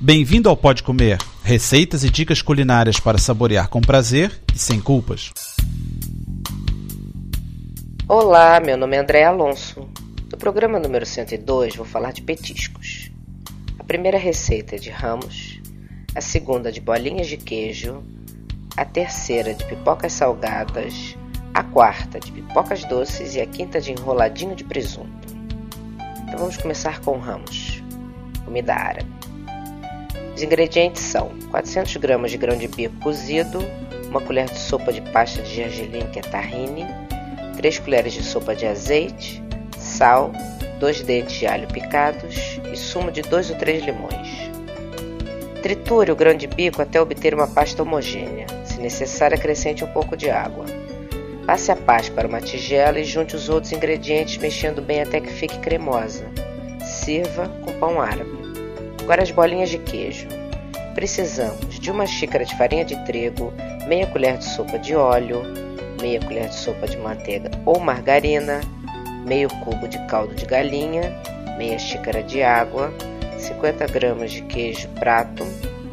Bem-vindo ao Pode Comer, receitas e dicas culinárias para saborear com prazer e sem culpas. Olá, meu nome é André Alonso. No programa número 102 vou falar de petiscos. A primeira receita é de ramos, a segunda de bolinhas de queijo, a terceira de pipocas salgadas, a quarta de pipocas doces e a quinta de enroladinho de presunto. Então vamos começar com ramos. Comida árabe. Os ingredientes são 400 gramas de grão de bico cozido, uma colher de sopa de pasta de gergelim, que é tahine, 3 colheres de sopa de azeite, sal, 2 dentes de alho picados e sumo de 2 ou 3 limões. Triture o grão de bico até obter uma pasta homogênea. Se necessário, acrescente um pouco de água. Passe a pasta para uma tigela e junte os outros ingredientes, mexendo bem até que fique cremosa. Sirva com pão árabe. Agora as bolinhas de queijo. Precisamos de uma xícara de farinha de trigo, meia colher de sopa de óleo, meia colher de sopa de manteiga ou margarina, meio cubo de caldo de galinha, meia xícara de água, 50 gramas de queijo prato,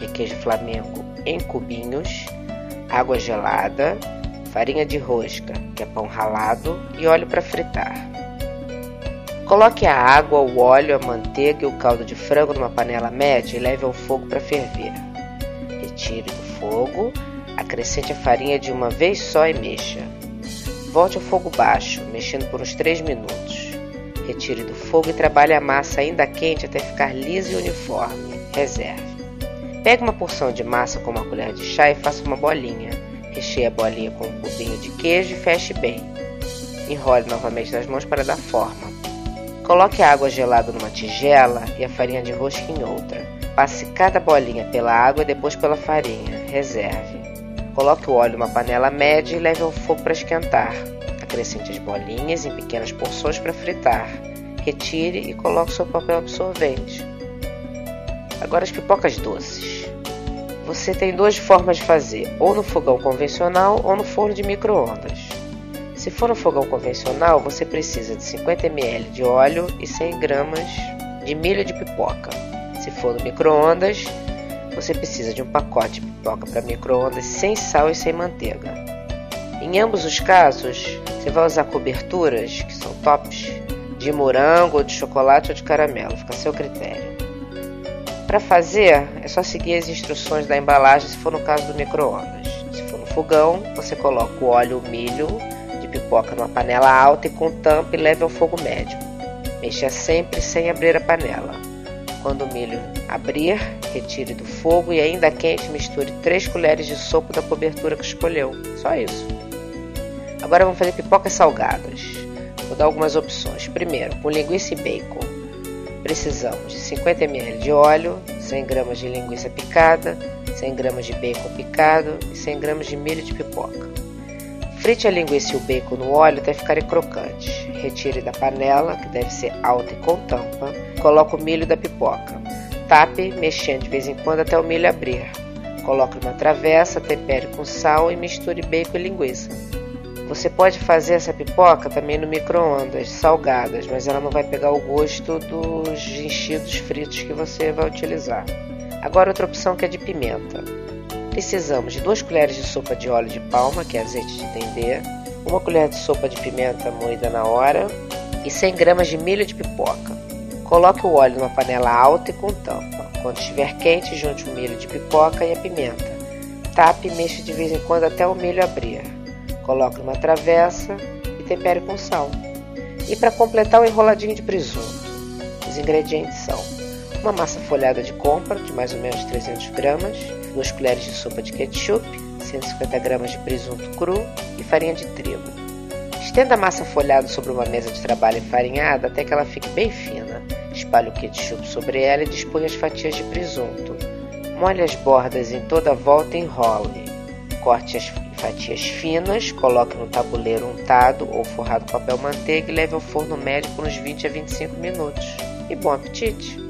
é queijo flamengo em cubinhos, água gelada, farinha de rosca, que é pão ralado, e óleo para fritar. Coloque a água, o óleo, a manteiga e o caldo de frango numa panela média e leve ao fogo para ferver. Retire do fogo, acrescente a farinha de uma vez só e mexa. Volte ao fogo baixo, mexendo por uns 3 minutos. Retire do fogo e trabalhe a massa ainda quente até ficar lisa e uniforme. Reserve. Pegue uma porção de massa com uma colher de chá e faça uma bolinha. Recheie a bolinha com um cubinho de queijo e feche bem. Enrole novamente nas mãos para dar forma. Coloque a água gelada numa tigela e a farinha de rosca em outra. Passe cada bolinha pela água e depois pela farinha. Reserve. Coloque o óleo numa panela média e leve ao fogo para esquentar. Acrescente as bolinhas em pequenas porções para fritar. Retire e coloque seu papel absorvente. Agora as pipocas doces. Você tem duas formas de fazer, ou no fogão convencional ou no forno de micro-ondas. Se for no fogão convencional, você precisa de 50 ml de óleo e 100 gramas de milho de pipoca. Se for no micro-ondas, você precisa de um pacote de pipoca para micro-ondas sem sal e sem manteiga. Em ambos os casos, você vai usar coberturas, que são tops, de morango, ou de chocolate ou de caramelo, fica a seu critério. Para fazer, é só seguir as instruções da embalagem se for no caso do micro-ondas. Se for no fogão, você coloca o óleo, o milho, pipoca numa panela alta e com tampa e leve ao fogo médio. Mexa sempre sem abrir a panela. Quando o milho abrir, retire do fogo e ainda quente misture 3 colheres de sopa da cobertura que escolheu. Só isso. Agora vamos fazer pipocas salgadas. Vou dar algumas opções. Primeiro, com linguiça e bacon. Precisamos de 50 ml de óleo, 100 gramas de linguiça picada, 100 gramas de bacon picado e 100 gramas de milho de pipoca. Frite a linguiça e o bacon no óleo até ficarem crocantes. Retire da panela, que deve ser alta e com tampa. Coloque o milho da pipoca. Tape, mexendo de vez em quando até o milho abrir. Coloque numa travessa, tempere com sal e misture bacon e linguiça. Você pode fazer essa pipoca também no micro-ondas, salgadas, mas ela não vai pegar o gosto dos enchidos fritos que você vai utilizar. Agora outra opção que é de pimenta. Precisamos de 2 colheres de sopa de óleo de palma, que é azeite de dendê, uma colher de sopa de pimenta moída na hora e 100 gramas de milho de pipoca. Coloque o óleo numa panela alta e com tampa. Quando estiver quente, junte o milho de pipoca e a pimenta. Tape e mexa de vez em quando até o milho abrir. Coloque numa travessa e tempere com sal. E para completar o enroladinho de presunto, os ingredientes são uma massa folhada de compra de mais ou menos 300 gramas, 2 colheres de sopa de ketchup, 150 gramas de presunto cru e farinha de trigo. Estenda a massa folhada sobre uma mesa de trabalho enfarinhada até que ela fique bem fina. Espalhe o ketchup sobre ela e dispõe as fatias de presunto. Molhe as bordas em toda a volta e enrole. Corte as fatias finas, coloque no tabuleiro untado ou forrado com papel manteiga e leve ao forno médio por uns 20 a 25 minutos. E bom apetite!